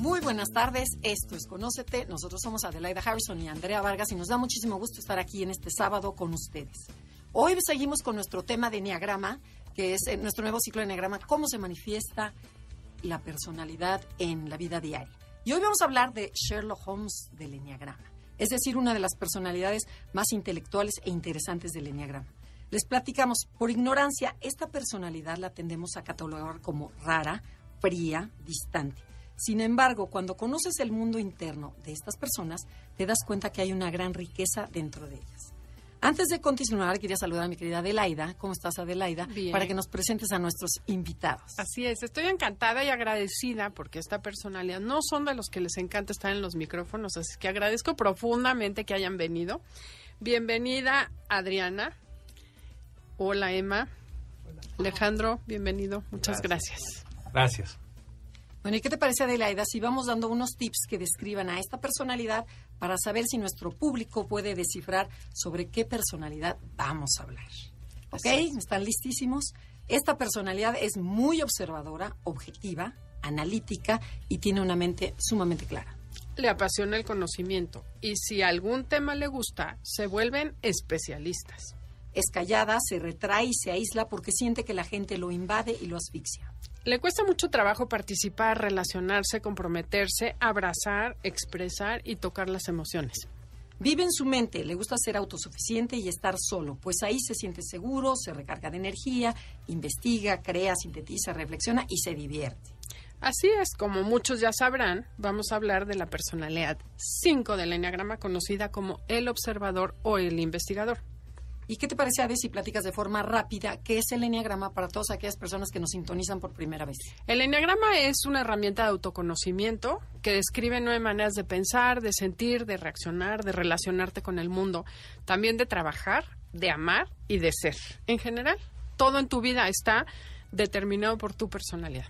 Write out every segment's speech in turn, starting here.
Muy buenas tardes, esto es Conócete. Nosotros somos Adelaida Harrison y Andrea Vargas y nos da muchísimo gusto estar aquí en este sábado con ustedes. Hoy seguimos con nuestro tema de Enneagrama, que es eh, nuestro nuevo ciclo de Enneagrama, cómo se manifiesta la personalidad en la vida diaria. Y hoy vamos a hablar de Sherlock Holmes del Enneagrama, es decir, una de las personalidades más intelectuales e interesantes del Enneagrama. Les platicamos, por ignorancia, esta personalidad la tendemos a catalogar como rara, fría, distante. Sin embargo, cuando conoces el mundo interno de estas personas, te das cuenta que hay una gran riqueza dentro de ellas. Antes de continuar, quería saludar a mi querida Adelaida. ¿Cómo estás, Adelaida? Bien. Para que nos presentes a nuestros invitados. Así es, estoy encantada y agradecida porque esta personalidad no son de los que les encanta estar en los micrófonos, así que agradezco profundamente que hayan venido. Bienvenida, Adriana. Hola, Emma. Alejandro, bienvenido. Muchas gracias. Gracias. Bueno, ¿y qué te parece, Adelaida, si vamos dando unos tips que describan a esta personalidad para saber si nuestro público puede descifrar sobre qué personalidad vamos a hablar? ¿Ok? ¿Están listísimos? Esta personalidad es muy observadora, objetiva, analítica y tiene una mente sumamente clara. Le apasiona el conocimiento y si algún tema le gusta, se vuelven especialistas. Es callada, se retrae y se aísla porque siente que la gente lo invade y lo asfixia. Le cuesta mucho trabajo participar, relacionarse, comprometerse, abrazar, expresar y tocar las emociones. Vive en su mente, le gusta ser autosuficiente y estar solo, pues ahí se siente seguro, se recarga de energía, investiga, crea, sintetiza, reflexiona y se divierte. Así es, como muchos ya sabrán, vamos a hablar de la personalidad 5 del Enneagrama conocida como el observador o el investigador. ¿Y qué te parece, Ade, si platicas de forma rápida qué es el Enneagrama para todas aquellas personas que nos sintonizan por primera vez? El Enneagrama es una herramienta de autoconocimiento que describe nueve maneras de pensar, de sentir, de reaccionar, de relacionarte con el mundo, también de trabajar, de amar y de ser. En general, todo en tu vida está determinado por tu personalidad.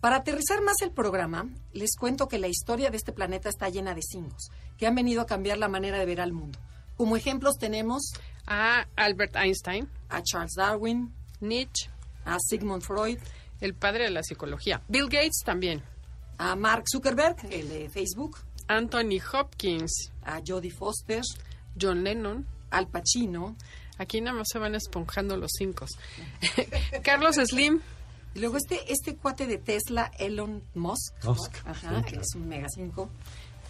Para aterrizar más el programa, les cuento que la historia de este planeta está llena de símbolos que han venido a cambiar la manera de ver al mundo. Como ejemplos tenemos A Albert Einstein, a Charles Darwin, Nietzsche, a Sigmund Freud, el padre de la psicología. Bill Gates también. a Mark Zuckerberg, el de Facebook, Anthony Hopkins, a Jodie Foster, John Lennon. Al Pacino, Aquí nada más se van esponjando los cinco. Carlos Slim, y luego este, este cuate de Tesla, Elon Musk, Musk, Ajá, sí, claro. es un mega 5,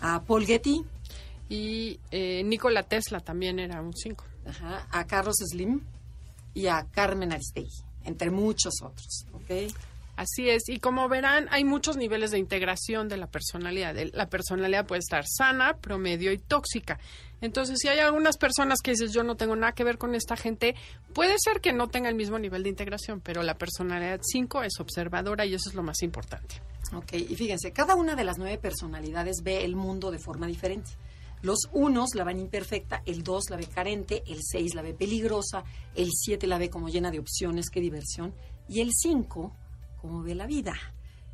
a Paul Getty, y eh, Nikola Tesla también era un 5. ajá, a Carlos Slim y a Carmen Aristegui, entre muchos otros. ¿ok? Así es, y como verán, hay muchos niveles de integración de la personalidad. La personalidad puede estar sana, promedio y tóxica. Entonces, si hay algunas personas que dices, yo no tengo nada que ver con esta gente, puede ser que no tenga el mismo nivel de integración, pero la personalidad 5 es observadora y eso es lo más importante. Ok, y fíjense, cada una de las nueve personalidades ve el mundo de forma diferente. Los unos la ven imperfecta, el dos la ve carente, el seis la ve peligrosa, el siete la ve como llena de opciones, qué diversión, y el cinco como ve la vida.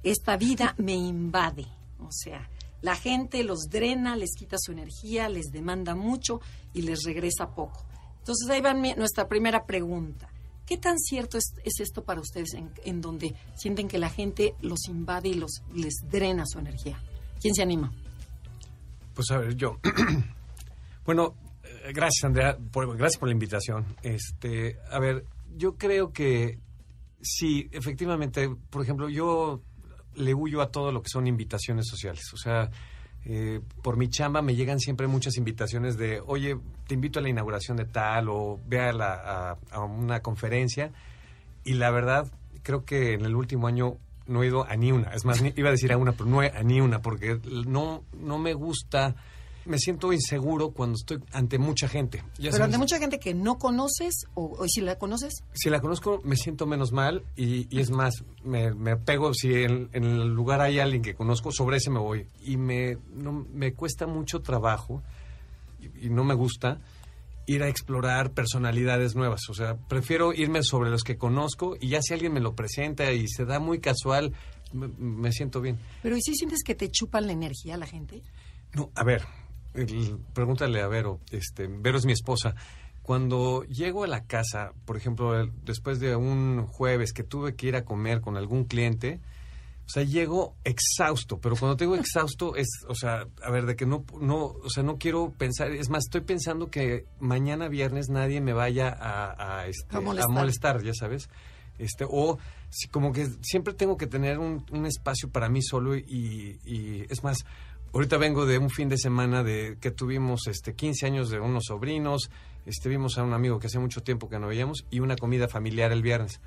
Esta vida me invade, o sea, la gente los drena, les quita su energía, les demanda mucho y les regresa poco. Entonces ahí va nuestra primera pregunta. ¿Qué tan cierto es, es esto para ustedes en, en donde sienten que la gente los invade y los, les drena su energía? ¿Quién se anima? Pues a ver, yo. bueno, eh, gracias Andrea, por, gracias por la invitación. Este, a ver, yo creo que sí, efectivamente, por ejemplo, yo le huyo a todo lo que son invitaciones sociales. O sea, eh, por mi chamba me llegan siempre muchas invitaciones de, oye, te invito a la inauguración de tal o ve a, la, a, a una conferencia. Y la verdad, creo que en el último año no he ido a ni una. Es más, ni- iba a decir a una, pero no he- a ni una, porque no, no me gusta me siento inseguro cuando estoy ante mucha gente. Ya Pero sabes, ante mucha gente que no conoces o, o si la conoces, Si la conozco, me siento menos mal y, y es más, me, me pego, si en, en el lugar hay alguien que conozco, sobre ese me voy. Y me, no, me cuesta mucho trabajo y, y no me gusta ir a explorar personalidades nuevas. O sea, prefiero irme sobre los que conozco y ya si alguien me lo presenta y se da muy casual, me, me siento bien. pero ¿y si sientes que te chupan la energía la gente? No, a ver, el- pregúntale a Vero. Este, Vero es mi esposa. Cuando llego a la casa, por ejemplo, el- después de un jueves que tuve que ir a comer con algún cliente, o sea, llego exhausto, pero cuando te digo exhausto es, o sea, a ver, de que no, no, o sea, no quiero pensar, es más, estoy pensando que mañana viernes nadie me vaya a, a, este, A a molestar. molestar, ya sabes, este, o si, como que siempre tengo que tener un, un espacio para mí solo y, y es más, ahorita vengo de un fin de semana de que tuvimos este 15 años de unos sobrinos, este vimos a un amigo que hace mucho tiempo que no veíamos y una comida familiar el viernes.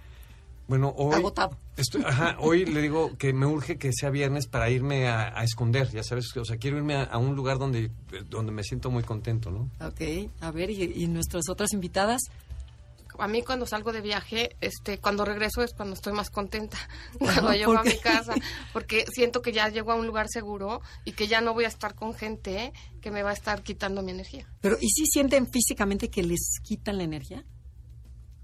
Bueno, hoy Agotado. Estoy, ajá, hoy le digo que me urge que sea viernes para irme a, a esconder, ya sabes, o sea, quiero irme a, a un lugar donde, donde me siento muy contento, ¿no? Ok, a ver, ¿y, y nuestras otras invitadas? A mí cuando salgo de viaje, este, cuando regreso es cuando estoy más contenta, cuando llego ¿por a mi casa, porque siento que ya llego a un lugar seguro y que ya no voy a estar con gente que me va a estar quitando mi energía. Pero ¿y si sienten físicamente que les quitan la energía?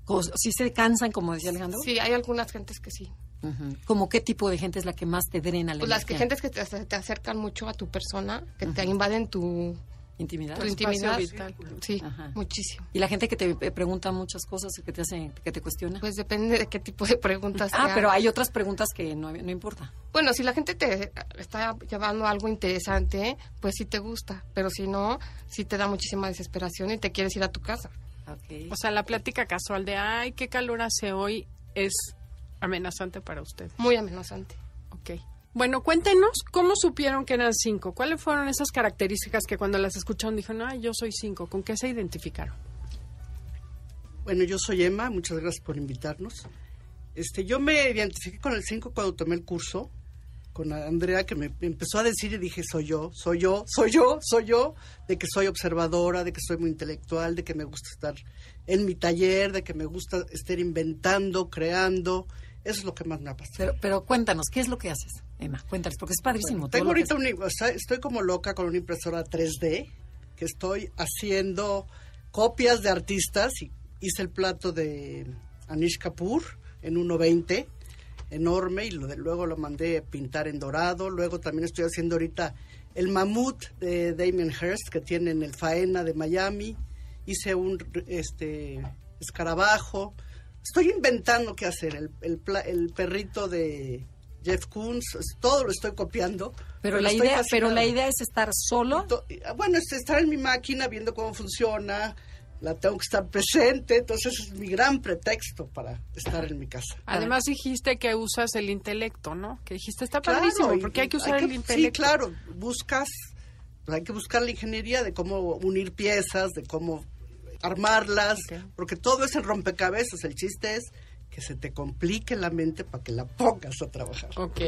¿O si se cansan, como decía Alejandro? Sí, hay algunas gentes que sí. Ujú. ¿Como qué tipo de gente es la que más te drena la Pues las que gentes que te, te acercan mucho a tu persona, que te invaden tu, ¿Intimidad? tu intimidad. vital. Sí, Ajá. muchísimo. Y la gente que te eh, pregunta muchas cosas, que te hace, que te cuestiona. Pues depende de qué tipo de preguntas. te ah, pero hay otras preguntas que no, no importa. Bueno, si la gente te está llevando algo interesante, pues sí te gusta, pero si no, sí te da muchísima desesperación y te quieres ir a tu casa. O sea, la plática casual de, ay, qué calor hace hoy, es amenazante para usted. Muy amenazante. Ok. Bueno, cuéntenos cómo supieron que eran cinco. ¿Cuáles fueron esas características que cuando las escucharon dijeron, ay, yo soy cinco? ¿Con qué se identificaron? Bueno, yo soy Emma, muchas gracias por invitarnos. Este, yo me identifiqué con el 5 cuando tomé el curso con Andrea que me empezó a decir y dije, soy yo, soy yo, soy yo, soy yo, de que soy observadora, de que soy muy intelectual, de que me gusta estar en mi taller, de que me gusta estar inventando, creando. Eso es lo que más me apasiona. Pero, pero cuéntanos, ¿qué es lo que haces, Emma? Cuéntanos, porque es padrísimo. Tengo ahorita o sea, estoy como loca con una impresora 3D que estoy haciendo copias de artistas y hice el plato de Anish Kapoor en 1.20 enorme y lo de- luego lo mandé pintar en dorado. Luego también estoy haciendo ahorita el mamut de Damien Hirst que tiene en el Faena de Miami. Hice un este escarabajo. Estoy inventando qué hacer. El, el, el perrito de Jeff Koons, todo lo estoy copiando. Pero la idea, pero la idea es estar solo. Ah, Bueno, es estar en mi máquina viendo cómo funciona, la tengo que estar presente, entonces es mi gran pretexto para estar en mi casa. Además dijiste que usas el intelecto, ¿no? Que dijiste, está Claro, padrísimo, porque hay que usar el Sí, intelecto. claro, buscas, pues, hay que buscar la ingeniería de cómo unir piezas, de cómo armarlas, porque todo es el rompecabezas, el chiste es que se te complique la mente para que la pongas a trabajar. Ok.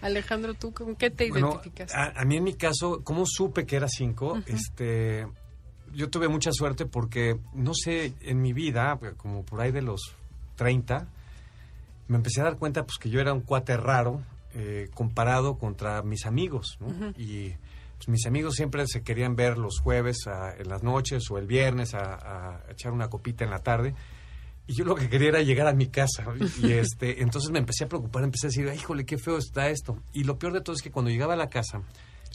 Alejandro, ¿tú con qué te Bueno, identificas? a, a mí en mi caso, ¿cómo supe que era cinco? Este, yo tuve mucha suerte porque, no sé, en mi vida, como por ahí de los 30, me empecé a dar cuenta pues que yo era un cuate raro eh, comparado contra mis amigos, ¿no? Y pues, mis amigos siempre se querían ver los jueves a- en las noches o el viernes a, a echar una copita en la tarde. Y yo lo que quería era llegar a mi casa. Y este, entonces me empecé a preocupar, empecé a decir, "Ay, híjole, qué feo está esto. Y lo peor de todo es que cuando llegaba a la casa,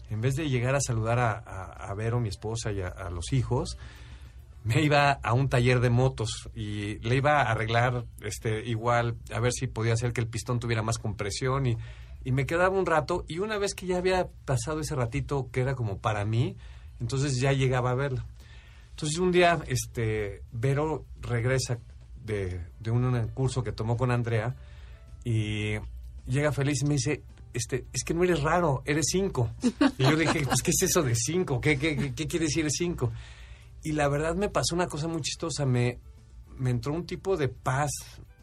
en vez de llegar a saludar a, a, a Vero, mi esposa, y a, los hijos, me iba a un taller de motos y le iba a arreglar este igual, a ver si podía hacer que el pistón tuviera más compresión y, y me quedaba un rato y una vez que ya había pasado ese ratito que era como para mí, entonces ya llegaba a verla. Entonces un día este Vero regresa de, de un curso que tomó con Andrea y llega feliz y me dice, este, es que no eres raro, eres cinco. Y yo dije, pues, ¿qué es eso de cinco? ¿Qué, qué, qué, quiere decir cinco? Y la verdad me pasó una cosa muy chistosa, me, me entró un tipo de paz,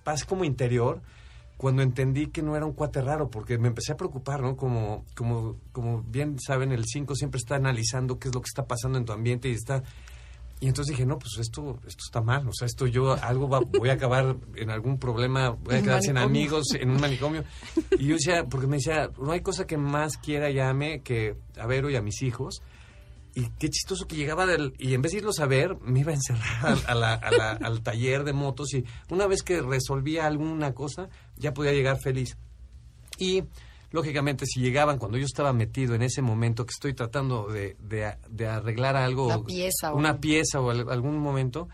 paz como interior, cuando entendí que no era un cuate raro, porque me empecé a preocupar, ¿no? Como, como, como bien saben, el 5 siempre está analizando qué es lo que está pasando en tu ambiente y está... Y entonces dije, no, pues esto, esto está mal, o sea, esto yo algo va, voy a acabar en algún problema, voy a quedar sin amigos, en un manicomio. Y yo decía, porque me decía, no hay cosa que más quiera y ame que a Vero y a mis hijos. Y qué chistoso que llegaba del... Y en vez de irlos a ver, me iba a encerrar a la- a la- al taller de motos y una vez que resolvía alguna cosa, ya podía llegar feliz. Y lógicamente si llegaban cuando yo estaba metido en ese momento que estoy tratando de, de- de arreglar algo, pieza una pieza o al- algún momento,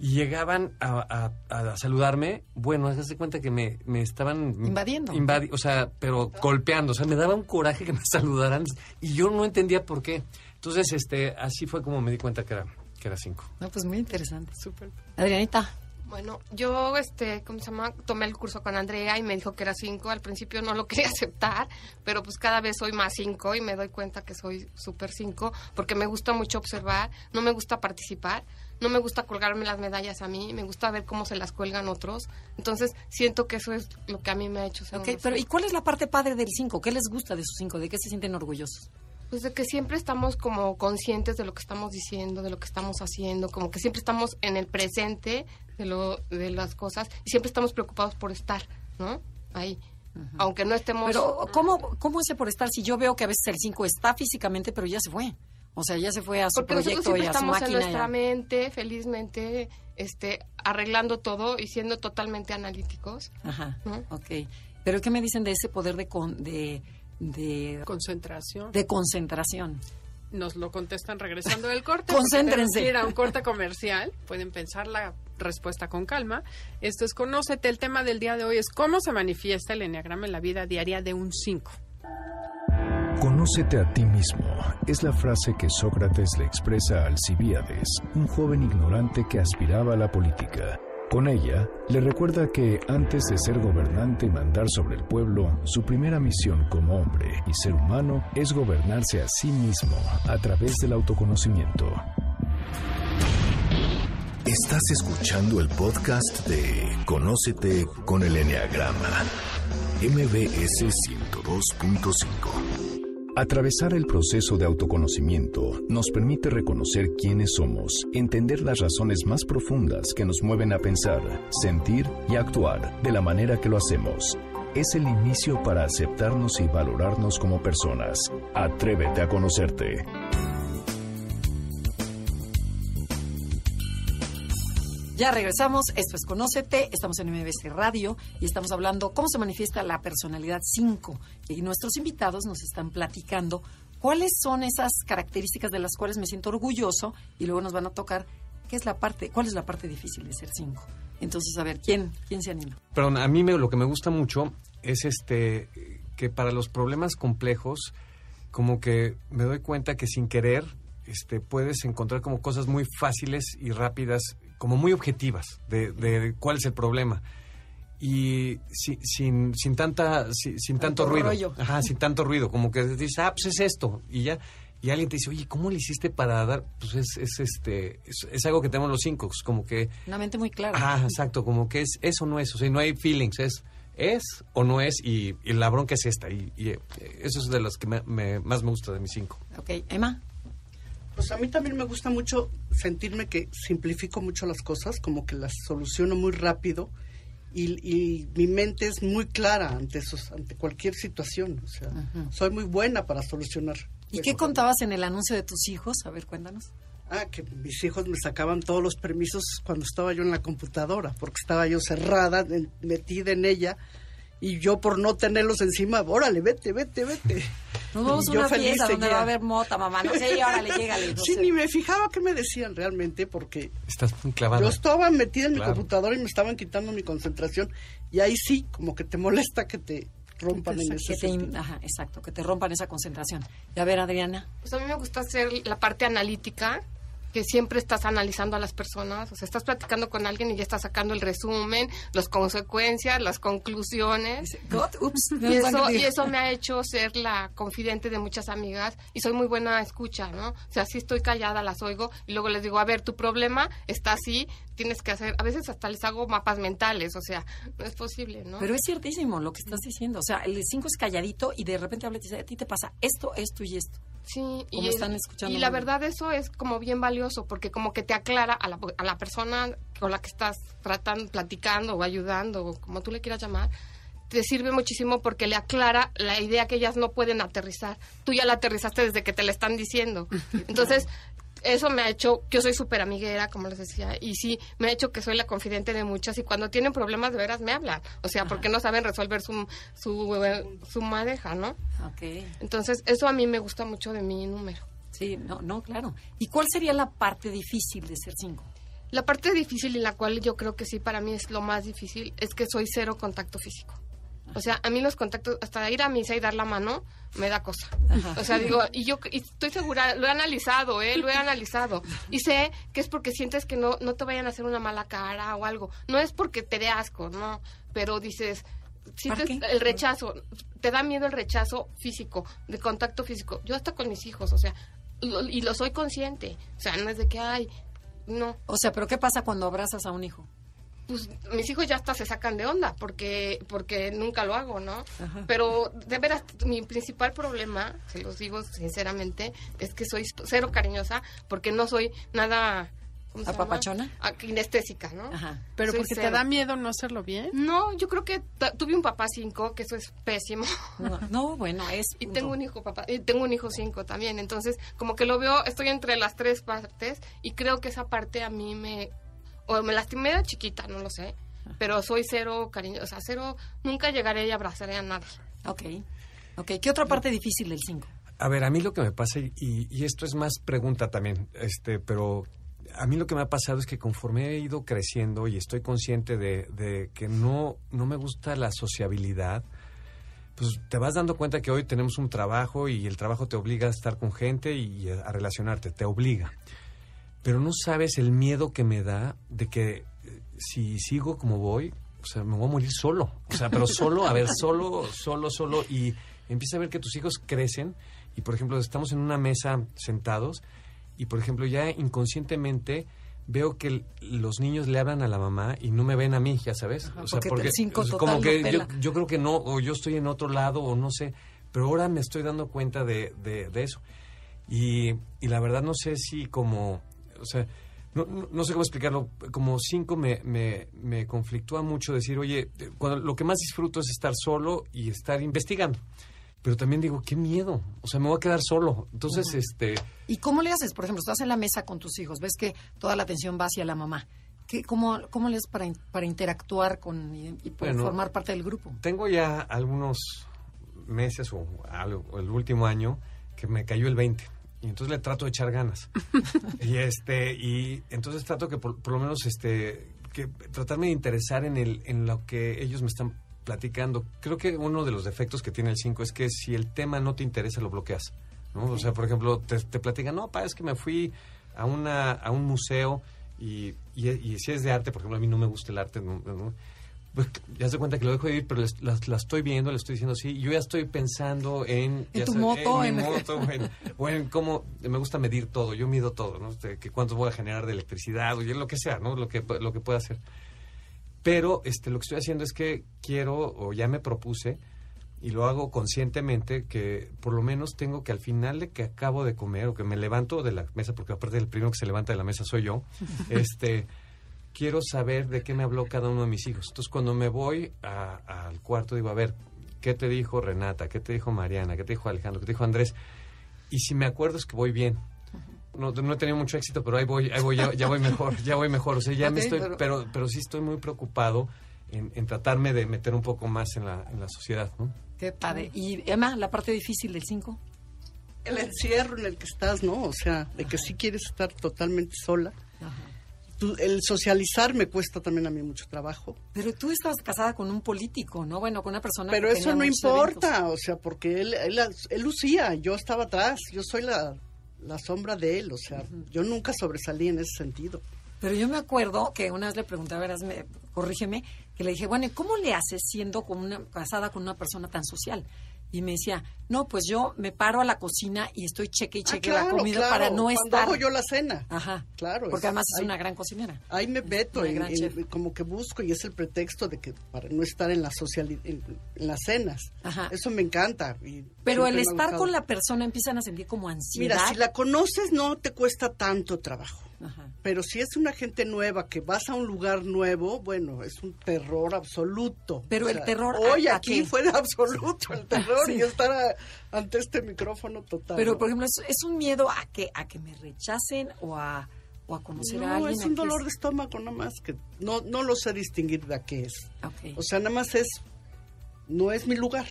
y llegaban a, a- a saludarme, bueno, hazte cuenta que me, me estaban... Invadiendo. invadi- o sea, pero golpeando, o sea, me daba un coraje que me saludaran y yo no entendía por qué. Entonces, este, así fue como me di cuenta que era, que era cinco. No, pues muy interesante. Súper. Adrianita, Bueno, yo, este, ¿cómo se llama? Tomé el curso con Andrea y me dijo que era 5. Al principio no lo quería aceptar, pero pues cada vez soy más 5 y me doy cuenta que soy súper 5 porque me gusta mucho observar, no me gusta participar, no me gusta colgarme las medallas a mí, me gusta ver cómo se las cuelgan otros. Entonces, siento que eso es lo que a mí me ha hecho ser ok, pero ¿y cinco. cuál es la parte padre del 5? ¿Qué les gusta de sus 5? ¿De qué se sienten orgullosos? Pues de que siempre estamos como conscientes de lo que estamos diciendo, de lo que estamos haciendo, como que siempre estamos en el presente de, lo, de las cosas y siempre estamos preocupados por estar, ¿no? Ahí. Aunque no estemos... Pero, ¿cómo, ¿cómo ese por estar? Si yo veo que a veces el 5 está físicamente, pero ya se fue. O sea, ya se fue a su Porque nosotros proyecto y a su estamos en máquina. nuestra ya. mente, felizmente, este, arreglando todo y siendo totalmente analíticos. Ajá, ¿no? ok. Pero ¿qué me dicen de ese poder de, con- de, de, Concentración. de concentración? Nos lo contestan regresando del corte. Concéntrense. Ir a un corte comercial. Pueden pensar la respuesta con calma. Esto es Conócete. El tema del día de hoy es cómo se manifiesta el enneagrama en la vida diaria de un 5. Conócete a ti mismo es la frase que Sócrates le expresa a Alcibíades, un joven ignorante que aspiraba a la política. Con ella, le recuerda que antes de ser gobernante y mandar sobre el pueblo, su primera misión como hombre y ser humano es gobernarse a sí mismo a través del autoconocimiento. Estás escuchando el podcast de Conócete con el Enneagrama, MBS 102.5. Atravesar el proceso de autoconocimiento nos permite reconocer quiénes somos, entender las razones más profundas que nos mueven a pensar, sentir y actuar de la manera que lo hacemos. Es el inicio para aceptarnos y valorarnos como personas. Atrévete a conocerte. Ya regresamos, esto es Conócete, estamos en MBC Radio y estamos hablando cómo se manifiesta la personalidad 5. Y nuestros invitados nos están platicando cuáles son esas características de las cuales me siento orgulloso y luego nos van a tocar qué es la parte, cuál es la parte difícil de ser 5. Entonces, a ver, ¿quién, quién se anima? Perdón, a mí me, lo que me gusta mucho es este que para los problemas complejos, como que me doy cuenta que sin querer este, puedes encontrar como cosas muy fáciles y rápidas, como muy objetivas de, de cuál es el problema. Y si- sin, sin, tanta, si- sin tanto, Tanto ruido. rollo. Ajá, sin tanto ruido. Como que dices, ah, pues es esto. Y ya. Y alguien te dice, oye, ¿cómo le hiciste para dar? Pues es, es este, es, es algo que tenemos los cinco, como que Una mente muy clara. Ah, exacto, como que es eso no es, o sea, no hay feelings, es es o no es y, y la bronca es esta y, y, eh, eso es de las que me- me- más me gusta de mis cinco. Ok, Emma. Pues a mí también me gusta mucho sentirme que simplifico mucho las cosas, como que las soluciono muy rápido y, y mi mente es muy clara ante esos, ante cualquier situación. O sea, soy muy buena para solucionar. ¿Y qué contabas en el anuncio de tus hijos? A ver, cuéntanos. Ah, que mis hijos me sacaban todos los permisos cuando estaba yo en la computadora, porque estaba yo cerrada, metida en ella, y yo por no tenerlos encima, órale, vete, vete, vete. Nos vamos Y a una fiesta donde seguía. va a haber mota, mamá. No sé, órale, llégale. no Sí, sé. ni me fijaba qué me decían realmente, porque Estás clavada. yo estaba metida en Claro. mi computadora y me estaban quitando mi concentración, y ahí sí, como que te molesta que te rompan en ese que te, ajá, exacto, que te rompan esa concentración. Y a ver, Adriana. Pues a mí me gusta hacer la parte analítica, que siempre estás analizando a las personas, o sea, estás platicando con alguien y ya estás sacando el resumen, las consecuencias, las conclusiones. Dice, "God, ups, Y eso, y eso me ha hecho ser la confidente de muchas amigas y soy muy buena escucha, ¿no? O sea, si estoy callada, las oigo y luego les digo, a ver, tu problema está así, tienes que hacer, a veces hasta les hago mapas mentales, o sea, no es posible, ¿no? Pero es ciertísimo lo que estás diciendo. O sea, el 5 es calladito y de repente habla y dice, a ti te pasa esto, esto y esto. Sí, Como y, están escuchando y la verdad eso es como bien valioso porque como que te aclara a la, a la persona con la que estás tratando, platicando o ayudando o como tú le quieras llamar, te sirve muchísimo porque le aclara la idea que ellas no pueden aterrizar. Tú ya la aterrizaste desde que te la están diciendo. Entonces, eso me ha hecho, yo soy súper amiguera, como les decía, y sí, me ha hecho que soy la confidente de muchas y cuando tienen problemas de veras me hablan. O sea, porque no saben resolver su, su, su madeja, ¿no? Ok. Entonces, eso a mí me gusta mucho de mi número. Sí, no, no, claro. ¿Y cuál sería la parte difícil de ser 5? La parte difícil y la cual yo creo que sí para mí es lo más difícil es que soy cero contacto físico. O sea, a mí los contactos, hasta ir a misa y dar la mano, me da cosa. O sea, digo, y yo y estoy segura, lo he analizado, ¿eh? Lo he analizado. Y sé que es porque sientes que no, no te vayan a hacer una mala cara o algo. No es porque te dé asco, no. Pero dices, sientes el rechazo, te da miedo el rechazo físico, de contacto físico. Yo hasta con mis hijos, o sea, lo- y lo soy consciente. O sea, no es de que, ay, no. O sea, pero ¿qué pasa cuando abrazas a un hijo? Pues mis hijos ya hasta se sacan de onda porque porque nunca lo hago, ¿no? Ajá. Pero de veras mi principal problema, se los digo sinceramente, es que soy cero cariñosa porque no soy nada. ¿Apapachona? Ah, Kinestésica, ¿no? Ajá. Pero Soy porque te da miedo no hacerlo bien. No, yo creo que tuve un papá cinco, que eso es pésimo. No, no, bueno, es. Y tengo un hijo papá, y tengo un hijo cinco también, entonces como que lo veo, estoy entre las tres partes y creo que esa parte a mí me o me lastimé de chiquita, no lo sé, pero soy cero cariño, o sea, cero, nunca llegaré y abrazaré a nadie. Ok. Ok, ¿qué otra parte difícil del 5? A ver, a mí lo que me pasa, y, y esto es más pregunta también, este, pero a mí lo que me ha pasado es que conforme he ido creciendo y estoy consciente de, de que no, no me gusta la sociabilidad, pues te vas dando cuenta que hoy tenemos un trabajo y el trabajo te obliga a estar con gente y a, a relacionarte, te obliga. Pero no sabes el miedo que me da de que eh, si sigo como voy, o sea, me voy a morir solo. O sea, pero solo, a ver, solo, solo, solo. Y empieza a ver que tus hijos crecen y, por ejemplo, estamos en una mesa sentados y, por ejemplo, ya inconscientemente veo que los niños le hablan a la mamá y no me ven a mí, ya sabes. Ajá, porque el cinco es total como que yo, yo creo que no, o yo estoy en otro lado, o no sé, pero ahora me estoy dando cuenta de, de, de eso. Y, y la verdad no sé si como, o sea, no, no, no sé cómo explicarlo, como cinco me, me, me conflictúa mucho decir, oye, cuando, lo que más disfruto es estar solo y estar investigando. Pero también digo, qué miedo, o sea, me voy a quedar solo. Entonces, este, ¿Y cómo le haces? Por ejemplo, estás en la mesa con tus hijos, ves que toda la atención va hacia la mamá. ¿Qué, cómo, ¿Cómo le haces para, para interactuar con y, y poder Bueno. formar parte del grupo? tengo ya algunos meses o, algo, el último año que me cayó el 20 y entonces le trato de echar ganas. Y este y entonces trato que por, por lo menos este que tratarme de interesar en el en lo que ellos me están platicando. Creo que uno de los defectos que tiene el 5 es que si el tema no te interesa lo bloqueas ¿no? o sea por ejemplo te, te platican no pa es que me fui a una a un museo y, y, y si es de arte por ejemplo a mí no me gusta el arte no- no- pues ya se cuenta que lo dejo de ir, pero les- la, la estoy viendo, le estoy diciendo sí. Yo ya estoy pensando en. En ya tu moto, En, mi en- moto, en- o en cómo. Me gusta medir todo, yo mido todo, ¿no? Este, que cuánto voy a generar de electricidad, o lo que sea, ¿no? Lo que, lo que pueda hacer. Pero este, lo que estoy haciendo es que quiero, o ya me propuse, y lo hago conscientemente, que por lo menos tengo que al final de que acabo de comer, o que me levanto de la mesa, porque aparte el primero que se levanta de la mesa soy yo, este quiero saber de qué me habló cada uno de mis hijos. Entonces, cuando me voy a- al cuarto, digo, a ver, ¿qué te dijo Renata? ¿Qué te dijo Mariana? ¿Qué te dijo Alejandro? ¿Qué te dijo Andrés? Y si me acuerdo es que voy bien. No, no he tenido mucho éxito, pero ahí voy, ahí voy, ya, ya voy mejor, ya voy mejor. O sea, ya me estoy, pero- pero, pero sí estoy muy preocupado en, en tratarme de meter un poco más en la, en la sociedad, ¿no? Qué padre. Y Emma, la parte difícil del 5. El encierro en el que estás, ¿no? O sea, de que sí quieres estar totalmente sola. Tú- el socializar me cuesta también a mí mucho trabajo. Pero tú estabas casada con un político, ¿no? Bueno, con una persona Pero que eso no importa, eventos. o sea, porque él, él, él lucía, yo estaba atrás, yo soy la la sombra de él, o sea, yo nunca sobresalí en ese sentido. Pero yo me acuerdo que una vez le pregunté, a verás, me, corrígeme, que le dije, bueno, ¿y cómo le haces siendo con una, casada con una persona tan social? Y me decía, no, pues yo me paro a la cocina y estoy cheque y Ah, cheque la comida claro, para no cuando estar. hago yo la cena. Ajá. Claro. Porque además es ahí- una gran cocinera. Ahí me meto, en- como que busco y es el pretexto de que para no estar en la social en, en las cenas. Ajá. Eso me encanta. y Pero el estar con la persona empiezan a sentir como ansiedad. Mira, si la conoces no te cuesta tanto trabajo. Ajá. Pero si es una gente nueva que vas a un lugar nuevo, bueno, es un terror absoluto. Pero el terror, ¿a- Hoy a aquí qué? fue de absoluto el terror Sí. y estar a- ante este micrófono total. Pero, ¿no? por ejemplo, ¿es, es un miedo a que a que me rechacen o a, o a conocer a no, alguien? es ¿A un dolor de estómago nada más que no, no lo sé distinguir de a qué es. O sea, nada más es, no es mi lugar.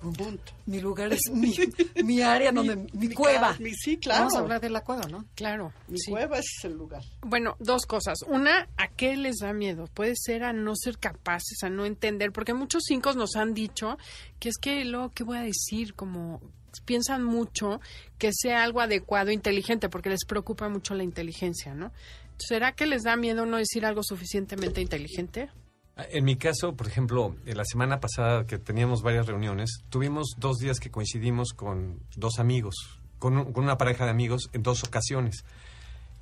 Punto. Mi lugar es mi, mi área donde mi, mi cueva. mi- sí, claro. Vamos a hablar de la cueva, ¿no? Claro. Mi sí. cueva es el lugar. Bueno, dos cosas. Una, ¿a qué les da miedo? Puede ser a no ser capaces, a no entender, porque muchos cinco nos han dicho que es que luego, ¿qué voy a decir? Como piensan mucho que sea algo adecuado, inteligente, porque les preocupa mucho la inteligencia, ¿no? ¿Será que les da miedo no decir algo suficientemente inteligente? En mi caso, por ejemplo, la semana pasada que teníamos varias reuniones, tuvimos dos días que coincidimos con dos amigos, con, un- con una pareja de amigos en dos ocasiones.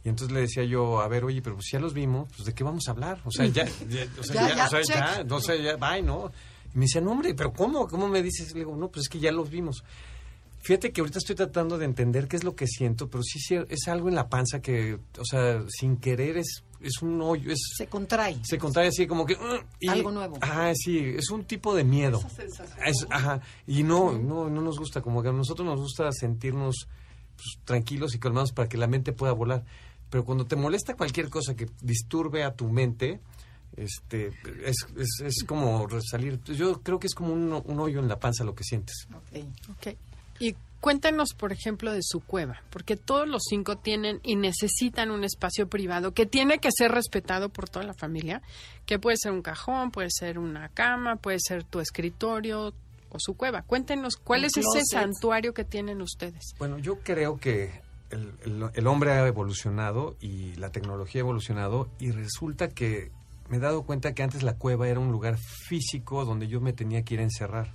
Y entonces le decía yo, a ver, oye, pero pues ya los vimos, pues ¿de qué vamos a hablar? O sea, ya, ya, o sea, Ya, ya, o sea, ya, no sé, ya, bye, ¿no? Y me decía, no, hombre, pero ¿cómo? ¿Cómo me dices? Le digo, no, pues es que ya los vimos. Fíjate que ahorita estoy tratando de entender qué es lo que siento, pero sí sí, es algo en la panza que, o sea, sin querer es, es un hoyo, es, Se contrae. se contrae así como que y- Algo nuevo. ah sí es un tipo de miedo Es- ajá y no no no nos gusta como que a nosotros nos gusta sentirnos pues, tranquilos y calmados para que la mente pueda volar pero cuando te molesta cualquier cosa que disturbe a tu mente este es, es, es como salir yo creo que es como un, un hoyo en la panza lo que sientes Ok. Ok. Y cuéntenos, por ejemplo, de su cueva, porque todos los cinco tienen y necesitan un espacio privado que tiene que ser respetado por toda la familia, que puede ser un cajón, puede ser una cama, puede ser tu escritorio o su cueva. Cuéntenos, ¿cuál es ese santuario que tienen ustedes? Bueno, yo creo que el, el- el hombre ha evolucionado y la tecnología ha evolucionado y resulta que me he dado cuenta que antes la cueva era un lugar físico donde yo me tenía que ir a encerrar.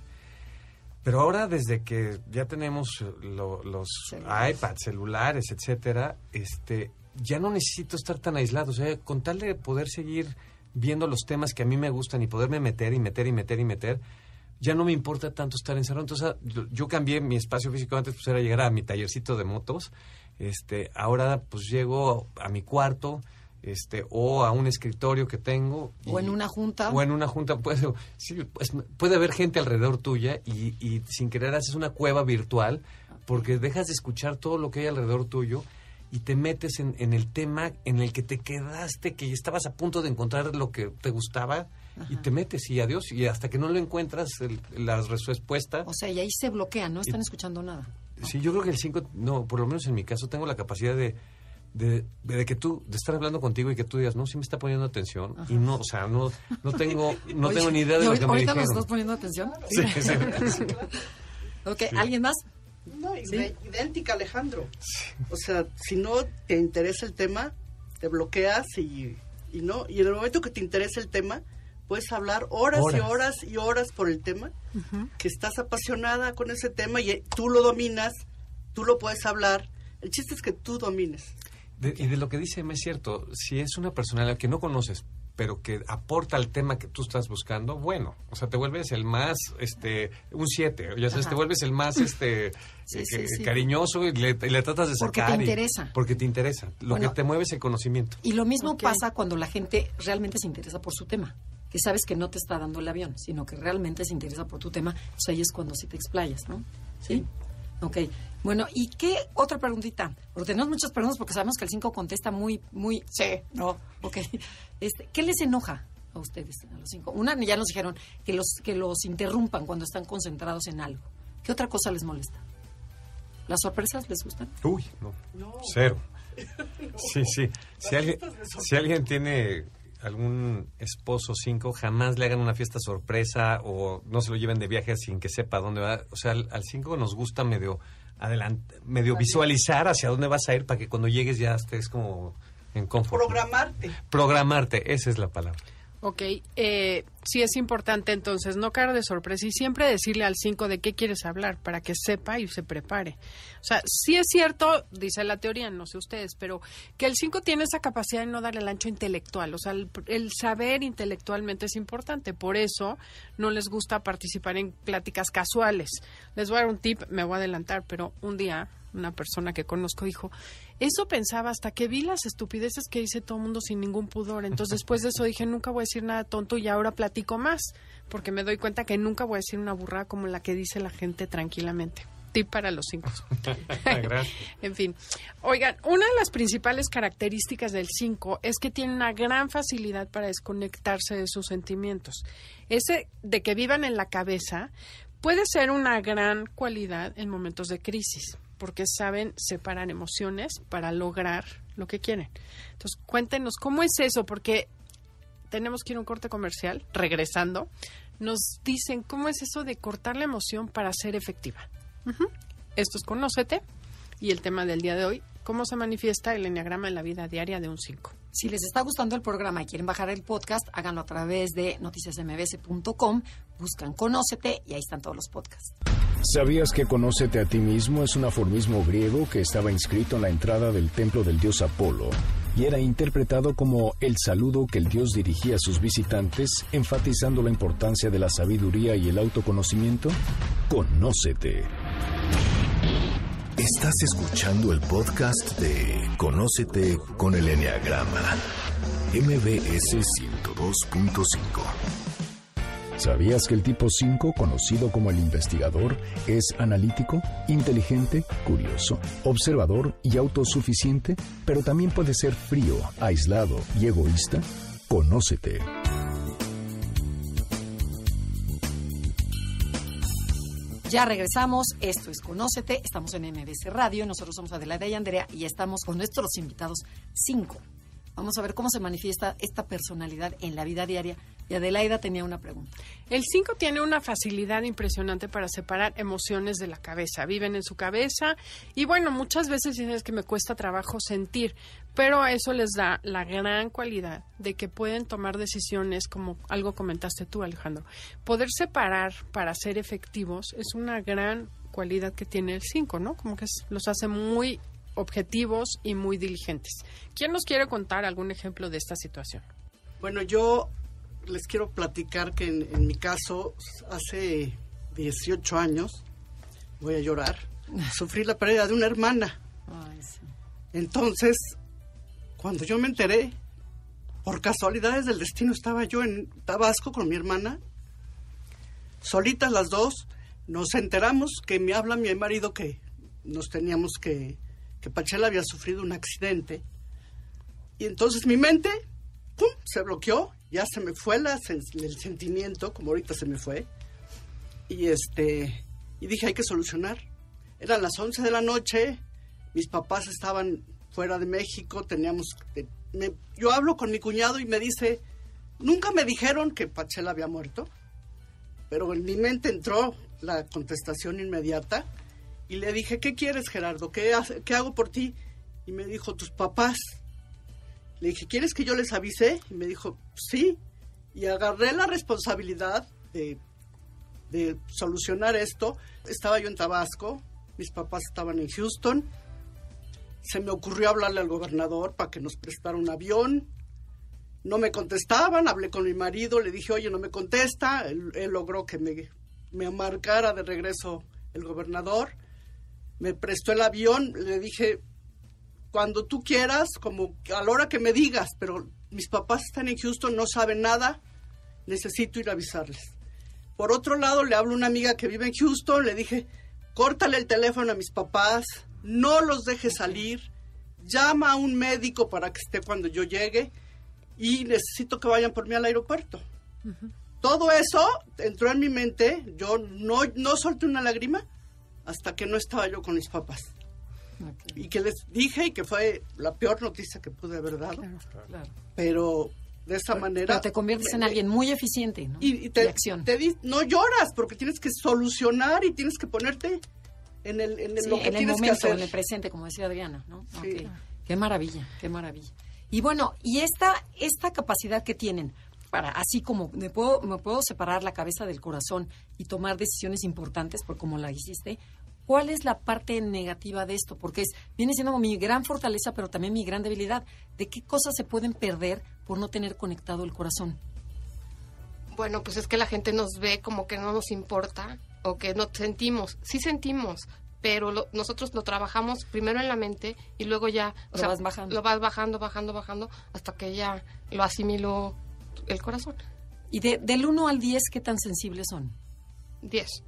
Pero ahora desde que ya tenemos lo- los Celulares. iPads, celulares, etcétera, este, ya no necesito estar tan aislado. O sea, con tal de poder seguir viendo los temas que a mí me gustan y poderme meter y meter y meter y meter, ya no me importa tanto estar encerrado. Entonces, ah, yo, yo cambié mi espacio físico. Antes pues era llegar a mi tallercito de motos. Este, ahora pues llego a mi cuarto, este, o a un escritorio que tengo. O en una junta. O en una junta. Puede, sí, pues, puede haber gente alrededor tuya y, y sin querer haces una cueva virtual porque dejas de escuchar todo lo que hay alrededor tuyo y te metes en, en el tema en el que te quedaste, que estabas a punto de encontrar lo que te gustaba y te metes y adiós. Y hasta que no lo encuentras, el- la respuesta... O sea, y ahí se bloquean, no están escuchando nada. Sí, yo creo que el 5, no, por lo menos en mi caso, tengo la capacidad de, de, de que tú, de estar hablando contigo y que tú digas, no, sí me está poniendo atención. Y no, o sea, no, no tengo, no Oye, tengo ni idea de ¿y lo que me ahorita dijeron. estás poniendo atención? Sí, sí. Ok, ¿alguien más? No, idéntica, Alejandro. O sea, si no te interesa el tema, te bloqueas y, y no. Y en el momento que te interesa el tema, puedes hablar horas, y Horas. horas y horas por el tema, que estás apasionada con ese tema y eh, tú lo dominas, tú lo puedes hablar. El chiste es que tú domines. De- y de lo que dice, me es cierto, si es una personalidad que no conoces, pero que aporta al tema que tú estás buscando, bueno, o sea, te vuelves el más, este, un 7, ya sabes, Ajá. te vuelves el más, este, Sí, eh, sí, sí. cariñoso y le, y le tratas de Porque te sacar. y- interesa. porque te interesa. Lo Bueno. que te mueve es el conocimiento. Y lo mismo pasa cuando la gente realmente se interesa por su tema. Que sabes que no te está dando el avión, sino que realmente se interesa por tu tema. Pues ahí es cuando sí te explayas, ¿no? Sí. Ok. Bueno, ¿y qué otra preguntita? Porque tenemos muchas preguntas porque sabemos que el 5 contesta muy, muy, sí, no, ok. Este, ¿Qué les enoja a ustedes, a los cinco? Una, ya nos dijeron que los, que los interrumpan cuando están concentrados en algo. ¿Qué otra cosa les molesta? ¿Las sorpresas les gustan? Uy, no. Cero. Sí, sí. Si alguien, si alguien tiene algún esposo cinco, jamás le hagan una fiesta sorpresa o no se lo lleven de viaje sin que sepa dónde va. O sea, al, al cinco nos gusta medio adelante, medio visualizar hacia dónde vas a ir para que cuando llegues ya estés como en confort. Programarte. Programarte, esa es la palabra. Ok, eh, sí es importante entonces no caer de sorpresa y siempre decirle al 5 de qué quieres hablar para que sepa y se prepare. O sea, sí es cierto, dice la teoría, no sé ustedes, pero que el 5 tiene esa capacidad de no dar el ancho intelectual. O sea, el, el saber intelectualmente es importante. Por eso no les gusta participar en pláticas casuales. Les voy a dar un tip, me voy a adelantar, pero un día una persona que conozco dijo, eso pensaba hasta que vi las estupideces que dice todo el mundo sin ningún pudor. Entonces después de eso dije, nunca voy a decir nada tonto y ahora platico más, porque me doy cuenta que nunca voy a decir una burrada como la que dice la gente tranquilamente. Tip para los cinco. Gracias. en fin. Oigan, una de las principales características del 5 es que tiene una gran facilidad para desconectarse de sus sentimientos. Ese de que vivan en la cabeza puede ser una gran cualidad en momentos de crisis porque saben separar emociones para lograr lo que quieren. Entonces, cuéntenos cómo es eso, porque tenemos que ir a un corte comercial, regresando, nos dicen cómo es eso de cortar la emoción para ser efectiva. Esto es Conócete y el tema del día de hoy, cómo se manifiesta el enneagrama en la vida diaria de un 5. Si les está gustando el programa y quieren bajar el podcast, háganlo a través de noticiasmbs.com, buscan Conócete y ahí están todos los podcasts. ¿Sabías que Conócete a ti mismo es un aforismo griego que estaba inscrito en la entrada del templo del dios Apolo y era interpretado como el saludo que el dios dirigía a sus visitantes, enfatizando la importancia de la sabiduría y el autoconocimiento? Conócete. Estás escuchando el podcast de Conócete con el Enneagrama, MBS 102.5. ¿Sabías que el tipo 5, conocido como el investigador, es analítico, inteligente, curioso, observador y autosuficiente, pero también puede ser frío, aislado y egoísta? Conócete. Ya regresamos, esto es Conócete, estamos en MBC Radio, nosotros somos Adelaida y Andrea y estamos con nuestros invitados cinco. Vamos a ver cómo se manifiesta esta personalidad en la vida diaria. Y Adelaida tenía una pregunta. El 5 tiene una facilidad impresionante para separar emociones de la cabeza. Viven en su cabeza y bueno, muchas veces dicen que me cuesta trabajo sentir, pero eso les da la gran cualidad de que pueden tomar decisiones como algo comentaste tú, Alejandro. Poder separar para ser efectivos es una gran cualidad que tiene el 5, ¿no? Como que los hace muy objetivos y muy diligentes. ¿Quién nos quiere contar algún ejemplo de esta situación? Bueno, yo les quiero platicar que en, en mi caso, hace 18 años, voy a llorar, sufrí la pérdida de una hermana. Ay, sí. Entonces, cuando yo me enteré, por casualidades del destino, estaba yo en Tabasco con mi hermana, solitas las dos, nos enteramos que me habla mi marido que nos teníamos que, que Pachela había sufrido un accidente. Y entonces mi mente, ¡pum!, se bloqueó, ya se me fue el sentimiento, como ahorita se me fue. Y este, y dije, hay que solucionar. Eran las 11 de la noche, mis papás estaban fuera de México, teníamos... yo hablo con mi cuñado y me dice, nunca me dijeron que Pachela había muerto, pero en mi mente entró la contestación inmediata y le dije, ¿qué quieres Gerardo? ¿Qué, hace- qué hago por ti? Y me dijo, tus papás. Le dije, ¿quieres que yo les avise? Y me dijo, sí. Y agarré la responsabilidad de, solucionar esto. Estaba yo en Tabasco, mis papás estaban en Houston. Se me ocurrió hablarle al gobernador para que nos prestara un avión. No me contestaban, hablé con mi marido, le dije, oye, no me contesta. Él, él logró que me, me marcara de regreso el gobernador. Me prestó el avión, le dije, cuando tú quieras, como a la hora que me digas, pero mis papás están en Houston, no saben nada, necesito ir a avisarles. Por otro lado, le hablo a una amiga que vive en Houston, le dije, córtale el teléfono a mis papás, no los dejes salir, llama a un médico para que esté cuando yo llegue y necesito que vayan por mí al aeropuerto. Todo eso entró en mi mente, yo no, no solté una lágrima hasta que no estaba yo con mis papás. Y que les dije y que fue la peor noticia que pude haber dado, claro. pero de esa manera... Pero te conviertes en alguien muy eficiente, ¿no? y, y te, acción. te di- no lloras porque tienes que solucionar y tienes que ponerte en el, en el- Sí, lo que en el tienes que momento, hacer. en el presente, como decía Adriana, ¿no? Sí. Qué maravilla, qué maravilla. Y bueno, y esta, esta capacidad que tienen para, así como me puedo, me puedo separar la cabeza del corazón y tomar decisiones importantes, por como la hiciste, ¿cuál es la parte negativa de esto? Porque es, viene siendo mi gran fortaleza, pero también mi gran debilidad. ¿De qué cosas se pueden perder por no tener conectado el corazón? Bueno, pues es que la gente nos ve como que no nos importa o que no sentimos. Sí sentimos, pero lo- nosotros lo trabajamos primero en la mente y luego ya... O Lo vas bajando. Lo vas bajando, bajando, bajando, hasta que ya lo asimiló el corazón. Y de, del 1 al 10, ¿qué tan sensibles son? Diez.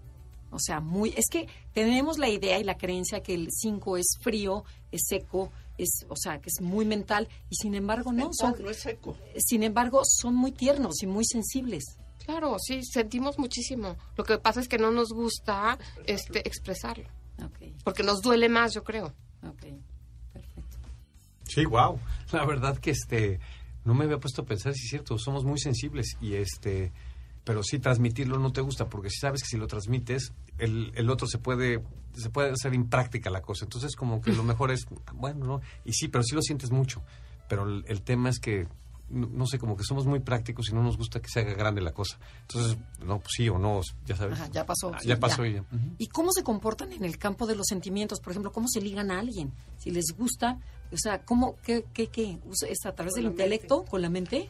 O sea, muy es que tenemos la idea y la creencia que el 5 es frío, es seco, es, o sea, que es muy mental y sin embargo no, son no es seco. sin embargo son muy tiernos y muy sensibles. Claro, sí, sentimos muchísimo. Lo que pasa es que no nos gusta este expresarlo, porque nos duele más, yo creo. ok. Perfecto. Sí, wow. La verdad que este no me había puesto a pensar si es cierto, somos muy sensibles y este pero sí transmitirlo no te gusta porque si sabes que si lo transmites el, el otro se puede se puede hacer impráctica la cosa. Entonces como que lo mejor es bueno, no, y sí, pero sí lo sientes mucho. Pero el, el tema es que no, no sé, como que somos muy prácticos y no nos gusta que se haga grande la cosa. Entonces, no, pues sí o no, ya sabes. Ajá, ya pasó, Ah, sí, ya ya. pasó y ya. ¿Y cómo se comportan en el campo de los sentimientos? Por ejemplo, ¿cómo se ligan a alguien? Si les gusta, o sea, ¿cómo, qué, qué, qué? ¿Usa- ¿Es a través Con del intelecto, con la mente?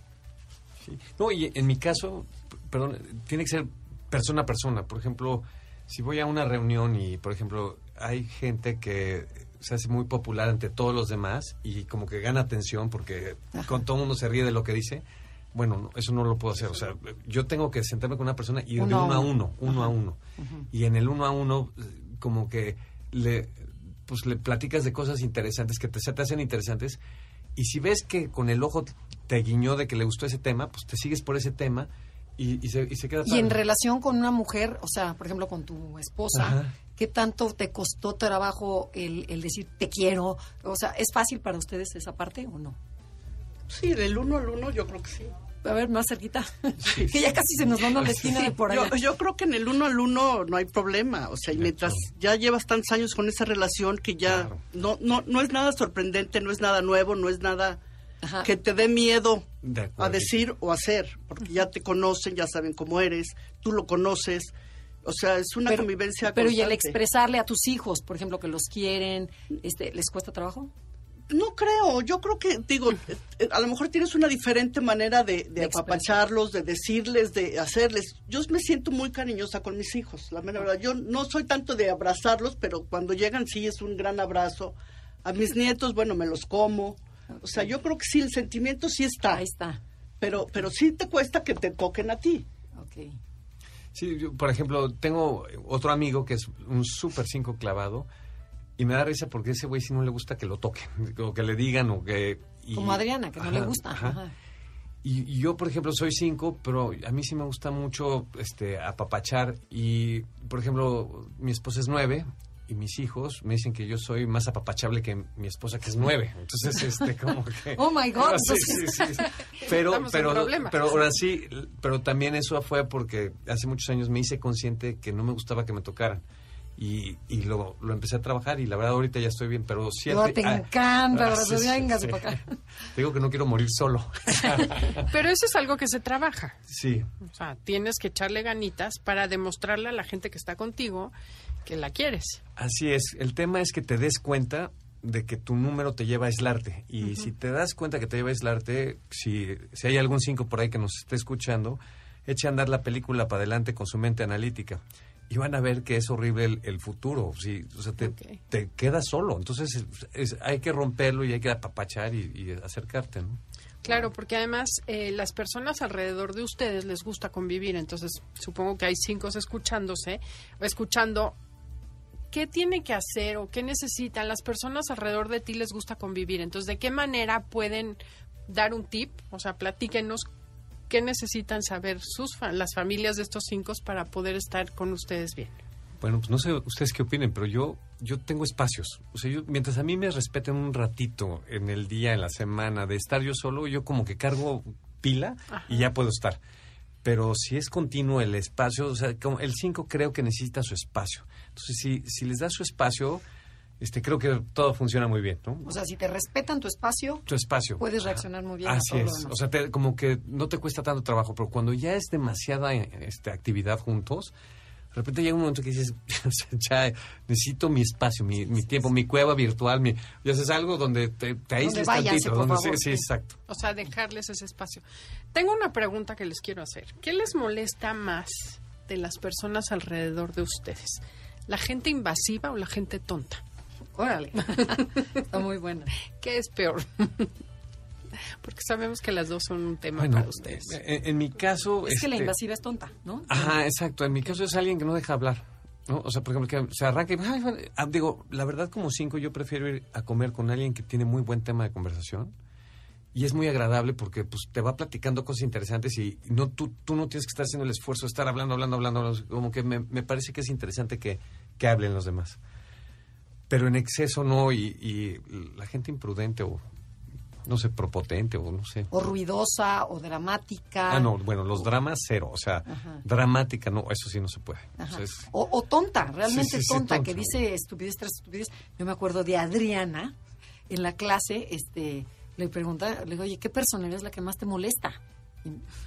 Sí. No, y en mi caso, perdón, tiene que ser persona a persona. Por ejemplo, si voy a una reunión y, por ejemplo, hay gente que se hace muy popular ante todos los demás y como que gana atención porque Ajá. con todo el mundo se ríe de lo que dice. Bueno, no, eso no lo puedo hacer. O sea, yo tengo que sentarme con una persona y de Uno a uno a uno. a uno. Y en el uno a uno, como que le, pues le platicas de cosas interesantes que te, se te hacen interesantes. Y si ves que con el ojo te guiñó de que le gustó ese tema, pues te sigues por ese tema y, y se, y se queda Y en relación con una mujer, o sea, por ejemplo, con tu esposa, Ajá. ¿qué tanto te costó trabajo el, el decir te quiero? O sea, ¿es fácil para ustedes esa parte o no? Sí, del uno al uno yo creo que sí. A ver, más cerquita. que ya casi se nos manda la esquina de por allá. Yo, yo creo que en el uno al uno no hay problema. O sea, y mientras ya llevas tantos años con esa relación que ya Claro. no, no, no es nada sorprendente, no es nada nuevo, no es nada Ajá. que te dé miedo De a decir o hacer, porque ya te conocen, ya saben cómo eres, tú lo conoces. O sea, es una pero, convivencia pero y el expresarle a tus hijos, por ejemplo, que los quieren, este, ¿les cuesta trabajo? No creo, yo creo que, digo, eh, a lo mejor tienes una diferente manera de, de apapacharlos, de decirles, de hacerles. Yo me siento muy cariñosa con mis hijos, la mera verdad. Yo no soy tanto de abrazarlos, pero cuando llegan sí es un gran abrazo. A mis nietos, bueno, me los como. O sea, yo creo que sí, el sentimiento sí está, Ahí está. pero, pero sí te cuesta que te toquen a ti. Ok. Sí, yo, por ejemplo, tengo otro amigo que es un súper cinco clavado y me da risa porque ese güey si no le gusta que lo toquen, o que le digan, o que... y- Como Adriana, que no le gusta. ajá. Ajá. Y, y yo, por ejemplo, soy cinco, pero a mí sí me gusta mucho este apapachar. Y, por ejemplo, mi esposa es nueve y mis hijos me dicen que yo soy más apapachable que mi esposa, que es nueve. Entonces, este, como que... Oh, my God, Sí, sí. Pero, Estamos pero, pero ahora sí, pero también eso fue porque hace muchos años me hice consciente que no me gustaba que me tocaran. Y, y lo, lo empecé a trabajar y la verdad ahorita ya estoy bien, pero siempre... No, te ah, encanta, ah, sí, para acá. Te digo que no quiero morir solo. Pero eso es algo que se trabaja. sí. O sea, tienes que echarle ganitas para demostrarle a la gente que está contigo que la quieres. Así es. El tema es que te des cuenta de que tu número te lleva a aislarte. Y si te das cuenta que te lleva a aislarte, si, si hay algún cinco por ahí que nos esté escuchando, eche a andar la película para adelante con su mente analítica. Y van a ver que es horrible el, el futuro. Si, o sea, te, Ok. te quedas solo. Entonces es- es- hay que romperlo y hay que apapachar y, y acercarte. ¿no? Claro, porque además eh, las personas alrededor de ustedes les gusta convivir, entonces supongo que hay cinco escuchándose, escuchando qué tienen que hacer o qué necesitan. Las personas alrededor de ti les gusta convivir, entonces ¿de qué manera pueden dar un tip? O sea, platíquenos qué necesitan saber sus las familias de estos cinco para poder estar con ustedes bien. Bueno, pues no sé ustedes qué opinen, pero yo yo tengo espacios. O sea, yo, mientras a mí me respeten un ratito en el día, en la semana, de estar yo solo, yo como que cargo pila y ya puedo estar. pero si es continuo el espacio, o sea, como el 5 creo que necesita su espacio. Entonces, si, si les das su espacio, este, creo que todo funciona muy bien, ¿no? O sea, si te respetan tu espacio, Tu espacio. puedes reaccionar muy bien Así a todo es. lo demás. O sea, te- como que no te cuesta tanto trabajo, pero cuando ya es demasiada eh, este, actividad juntos, de repente llega un momento que dices, o sea, ya necesito mi espacio, mi, mi tiempo, mi cueva virtual, mi, ya haces algo donde te, te aísles tantito. donde- favor, sí, exacto. O sea, dejarles ese espacio. Tengo una pregunta que les quiero hacer. ¿Qué les molesta más de las personas alrededor de ustedes? ¿La gente invasiva o la gente tonta? Órale. Está muy buena. ¿Qué es peor? Porque sabemos que las dos son un tema Bueno, para ustedes. en, en mi caso... Es que la este, invasiva es tonta, ¿no? Ajá, exacto. En mi caso es alguien que no deja hablar. ¿no? O sea, por ejemplo, que se arranca y... ay, bueno, ah, digo, la verdad, como cinco, yo prefiero ir a comer con alguien que tiene muy buen tema de conversación. Y es muy agradable porque pues, te va platicando cosas interesantes y no tú, tú no tienes que estar haciendo el esfuerzo de estar hablando, hablando, hablando. hablando. Como que me, me parece que es interesante que, que hablen los demás. Pero en exceso no, y, y la gente imprudente o, no sé, propotente o no sé. O ruidosa, o dramática. Ah, no, bueno, los dramas cero, o sea, Ajá. dramática, no, eso sí no se puede. O Ajá. sea, es- O, o tonta, realmente Sí, sí, sí, tonta, tonta. que dice estupidez tras estupidez. Yo me acuerdo de Adriana en la clase, este, le pregunta, le digo, oye, ¿qué personalidad es la que más te molesta?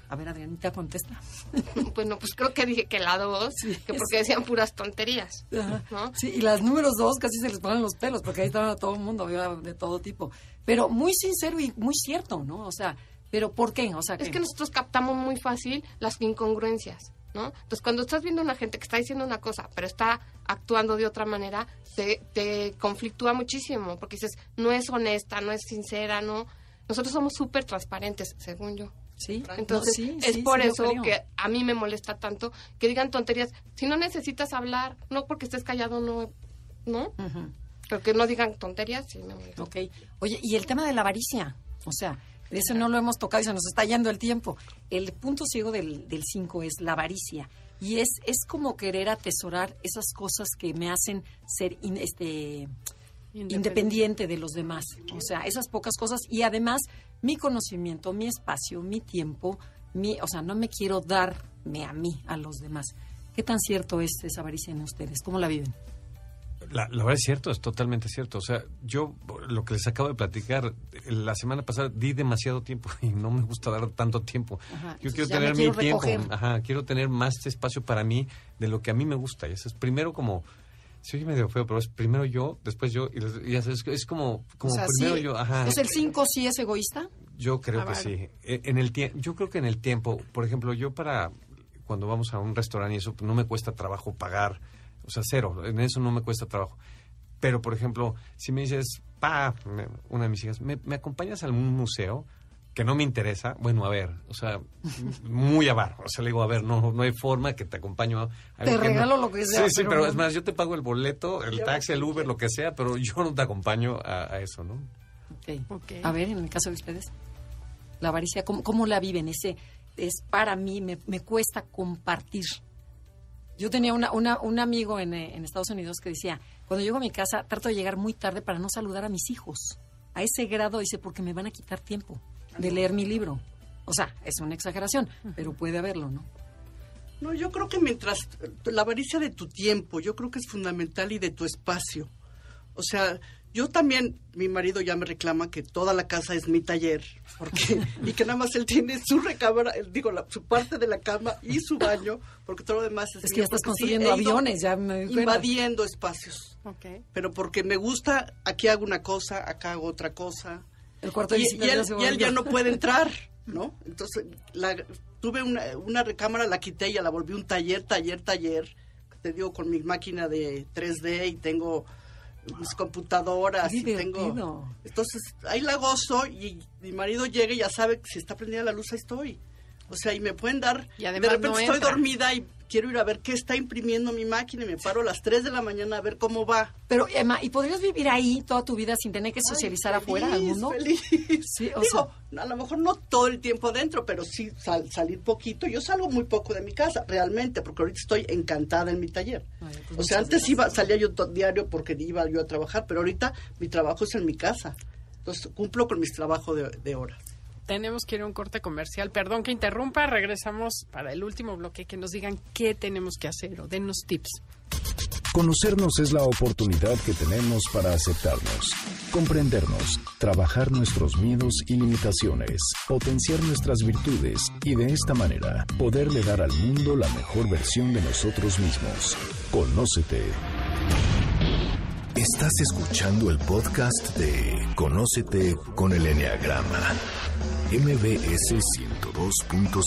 A ver, Adrianita contesta. Bueno, pues creo que dije que la dos, Sí, que porque decían puras tonterías, ¿no? Sí, y las números dos casi se les ponen los pelos, porque ahí estaba todo el mundo, de todo tipo. Pero muy sincero y muy cierto, ¿no? O sea, ¿pero por qué? O sea, Es que nosotros captamos muy fácil las incongruencias, ¿no? Entonces, cuando estás viendo a una gente que está diciendo una cosa, pero está actuando de otra manera, te, te conflictúa muchísimo, porque dices, no es honesta, no es sincera, ¿no? Nosotros somos súper transparentes, según yo. Sí, Entonces, No, sí, es sí, por sí, eso que a mí me molesta tanto que digan tonterías. Si no necesitas hablar, no porque estés callado, no, ¿no? Ujú. Pero que no digan tonterías, sí me molesta. Ok. Oye, y el tema de la avaricia, o sea, ese no lo hemos tocado y se nos está yendo el tiempo. El punto ciego del 5 es la avaricia. Y es, es como querer atesorar esas cosas que me hacen ser in- este, independiente de los demás. O sea, esas pocas cosas. Y además, mi conocimiento, mi espacio, mi tiempo, mi, o sea, no me quiero darme a mí, a los demás. ¿Qué tan cierto es esa avaricia en ustedes? ¿Cómo la viven? La, la verdad es cierto, es totalmente cierto. O sea, yo lo que les acabo de platicar, la semana pasada di demasiado tiempo y no me gusta dar tanto tiempo. Ajá, yo quiero tener quiero mi tiempo, ajá, quiero tener más espacio para mí de lo que a mí me gusta. Y eso es primero como, oye medio feo, pero es primero yo, después yo, y, y es, es como, como o sea, primero sí, yo, ajá. Entonces, ¿el 5 sí es egoísta? Yo creo Ah, que vale. sí. E- En el yo creo que en el tiempo, por ejemplo, yo para cuando vamos a un restaurante y eso no me cuesta trabajo pagar, o sea, cero, en eso no me cuesta trabajo. Pero, por ejemplo, si me dices, pa, una de mis hijas, ¿me, me acompañas a algún museo? Que no me interesa, bueno, a ver, o sea, muy abajo. O sea, le digo, a ver, no, no hay forma que te acompaño. a- a Te no- regalo lo que sea, Sí, sí, pero es más, yo te pago el boleto, el taxi, el Uber, lo que sea, pero yo no te acompaño a, a eso, ¿no? Ok. Ok. A ver, en el caso de ustedes, la avaricia, ¿cómo, cómo la viven? Ese es para mí, me, me cuesta compartir. Yo tenía una, una- un amigo en, eh, en Estados Unidos que decía, cuando llego a mi casa trato de llegar muy tarde para no saludar a mis hijos. A ese grado dice, porque me van a quitar tiempo de leer mi libro. O sea, es una exageración, pero puede haberlo, ¿no? No, yo creo que mientras la avaricia de tu tiempo, yo creo que es fundamental y de tu espacio. O sea, yo también, mi marido ya me reclama que toda la casa es mi taller, porque y que nada más él tiene su recámara, digo, la- su parte de la cama y su baño, porque todo lo demás es Es que mío, ya estás sí, construyendo aviones, ya me invadiendo espacios. Ok. Pero porque me gusta, aquí hago una cosa, acá hago otra cosa. El cuarto de Y, él, y él ya no puede entrar, ¿no? Entonces, la, tuve una, una recámara, la quité y ya la volví un taller, taller, taller. Te digo, con mi máquina de 3D y tengo mis computadoras y tengo... Entonces, ahí la gozo y mi marido llega y ya sabe que si está prendida la luz, ahí estoy. O sea, y me pueden dar... Y además de repente no estoy dormida y quiero ir a ver qué está imprimiendo mi máquina y me paro a las 3 de la mañana a ver cómo va. Pero, Emma, ¿y podrías vivir ahí toda tu vida sin tener que socializar Ay, afuera al mundo? Feliz. Sí, o Digo, a lo mejor no todo el tiempo adentro, pero sí sal- salir poquito. Yo salgo muy poco de mi casa, realmente, porque ahorita estoy encantada en mi taller. Ay, pues o sea, antes gracias. iba, salía yo diario porque iba yo a trabajar, pero ahorita mi trabajo es en mi casa. Entonces cumplo con mis trabajos de, de horas. Tenemos que ir a un corte comercial. Perdón que interrumpa, regresamos para el último bloque que nos digan qué tenemos que hacer o denos tips. Conocernos es la oportunidad que tenemos para aceptarnos, comprendernos, trabajar nuestros miedos y limitaciones, potenciar nuestras virtudes y de esta manera poderle dar al mundo la mejor versión de nosotros mismos. Conócete. Estás escuchando el podcast de Conócete con el Enneagrama, MBS 102.5.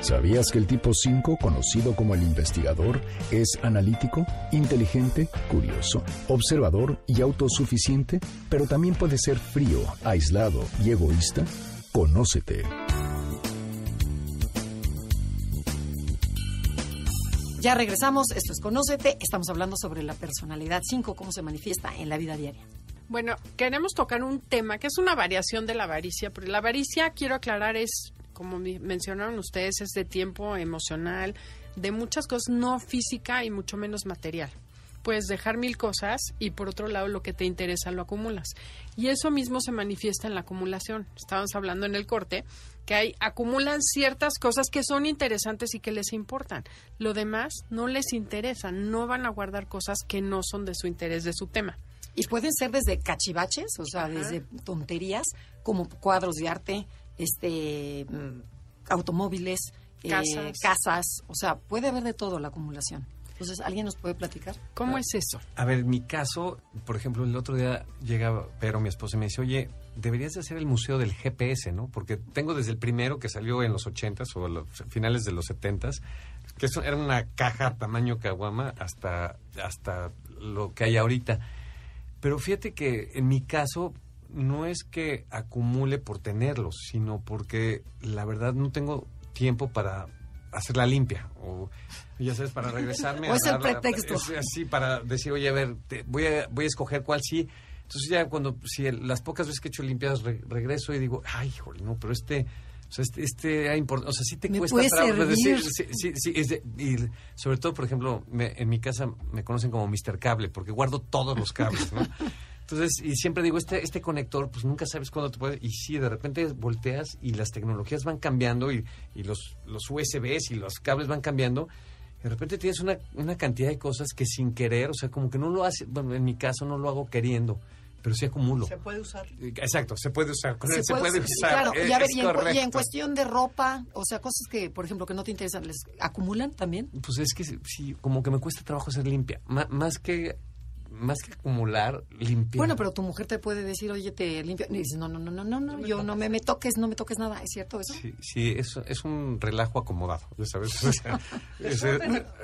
¿Sabías que el tipo 5, conocido como el investigador, es analítico, inteligente, curioso, observador y autosuficiente? Pero también puede ser frío, aislado y egoísta. Conócete. Ya regresamos, esto es Conócete, estamos hablando sobre la personalidad 5, cómo se manifiesta en la vida diaria. Bueno, queremos tocar un tema que es una variación de la avaricia, pero la avaricia, quiero aclarar, es, como me- mencionaron ustedes, es de tiempo emocional, de muchas cosas, no física y mucho menos material. Puedes dejar mil cosas y por otro lado lo que te interesa lo acumulas. Y eso mismo se manifiesta en la acumulación. Estábamos hablando en el corte que hay acumulan ciertas cosas que son interesantes y que les importan. Lo demás no les interesa, no van a guardar cosas que no son de su interés, de su tema. Y pueden ser desde cachivaches, o sea, desde tonterías, como cuadros de arte, este mm, automóviles, eh, Casas. casas, o sea, puede haber de todo la acumulación. Entonces, ¿alguien nos puede platicar? ¿Cómo es eso? A ver, mi caso, por ejemplo, el otro día llega Pero, mi esposa, y me dice, oye, deberías de hacer el museo del GPS, ¿no? Porque tengo desde el primero que salió en los 80s o los finales de los 70s, que eso era una caja tamaño caguama hasta, hasta lo que hay ahorita. Pero fíjate que en mi caso no es que acumule por tenerlos, sino porque la verdad no tengo tiempo para hacer la limpia o ya sabes para regresarme O es el dar- pretexto. así para decir oye a ver te- voy a voy a escoger cuál sí entonces ya cuando si el- las pocas veces que he hecho limpiadas re- regreso y digo ay híjole no pero este o sea, este, este importante, o sea, sí te Me cuesta trabajo decir, sí, sí, sí, es de- y sobre todo, por ejemplo, me- en mi casa me conocen como Mr. Cable, porque guardo todos los cables, ¿no? Entonces, y siempre digo, este, este conector, pues nunca sabes cuándo te puede... Y sí, de repente volteas y las tecnologías van cambiando y, y los, los USBs y los cables van cambiando. Y de repente tienes una, una cantidad de cosas que sin querer, o sea, como que no lo hace, bueno, en mi caso no lo hago queriendo, pero sí acumulo. Se puede usar. Exacto, se puede usar. con él se, puede- puede usar. Claro, y a ver, y en, y en cuestión de ropa, o sea, cosas que, por ejemplo, que no te interesan, ¿les acumulan también? Pues es que sí, como que me cuesta trabajo ser limpia. Ma- más que más que acumular, limpiar. Bueno, pero tu mujer te puede decir, oye, te limpio. Y dices, no, no, no, no, no, no, yo no me, me toques, no me toques nada. ¿Es cierto eso? Sí, sí es, es un relajo acomodado, ya sabes. O sea, es- es-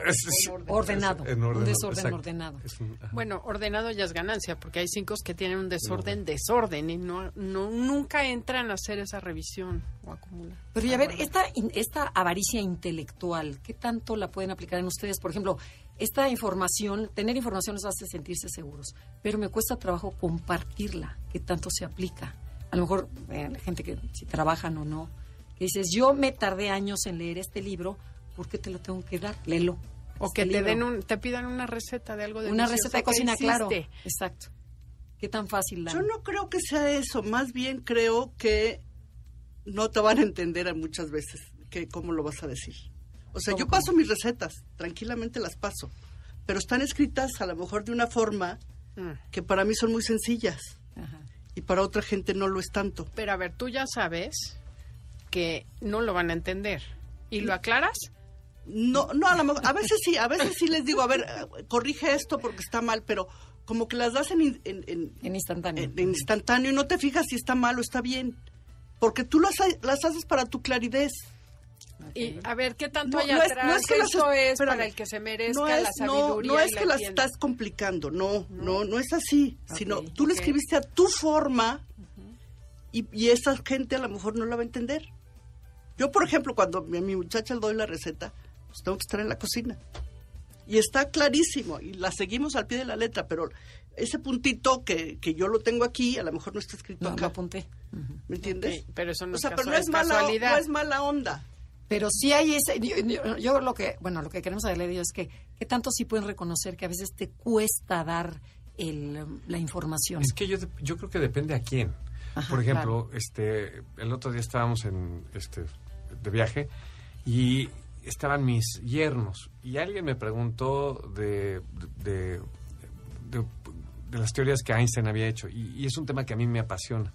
es- Ordenado, en un desorden exacto. ordenado. Un-. Bueno, ordenado ya es ganancia, porque hay cinco que tienen un desorden, desorden, y no, no nunca entran a hacer esa revisión o acumular. Pero y a ver, esta, in- esta avaricia intelectual, ¿qué tanto la pueden aplicar en ustedes? Por ejemplo, esta información, tener información nos hace sentirse seguros, pero me cuesta trabajo compartirla, ¿qué tanto se aplica? A lo mejor eh, la gente que si trabajan o no, que dices, yo me tardé años en leer este libro, ¿por qué te lo tengo que dar? Léelo. O Este que te libro. den un, te pidan una receta de algo de una receta de cocina, claro. Exacto. ¿Qué tan fácil la Yo no creo que sea eso, más bien creo que no te van a entender a muchas veces que cómo lo vas a decir. O sea, ¿Cómo, yo paso mis recetas, tranquilamente las paso, pero están escritas a lo mejor de una forma Mm. que para mí son muy sencillas Ajá. y para otra gente no lo es tanto. Pero a ver, tú ya sabes que no lo van a entender. ¿Y lo aclaras? No, no, a, lo mejor- a veces sí, a veces sí les digo, a ver, eh, corrige esto porque está mal, pero como que las das en, en- en- En instantáneo. en- instantáneo y no te fijas si está mal o está bien, porque tú las, las haces para tu claridad. Y a ver, ¿qué tanto No, hay no es- atrás? no es que las- Esto es espérame. para el que se merezca no la es, no, sabiduría no y es la que las estás complicando, no, no, no es así, sino tú lo ok. escribiste a tu forma y, y esa gente a lo mejor no la va a entender. Yo, por ejemplo, cuando a mi muchacha le doy la receta, pues tengo que estar en la cocina. Y está clarísimo, y la seguimos al pie de la letra, pero ese puntito que, que yo lo tengo aquí, a lo mejor no está escrito No, lo acá. apunté. ¿Me entiendes? Pero eso no o es sea, pero no es es, mala, casualidad. no es mala onda. Pero sí hay ese, yo, yo- yo lo que, bueno, lo que queremos de ellos es que, ¿qué tanto sí pueden reconocer que a veces te cuesta dar el, la información. Es que yo, yo creo que depende a quién. Ajá, Por ejemplo, este, el otro día estábamos en este de viaje y estaban mis yernos y alguien me preguntó de, de, de- de las teorías que Einstein había hecho y, y es un tema que a mí me apasiona.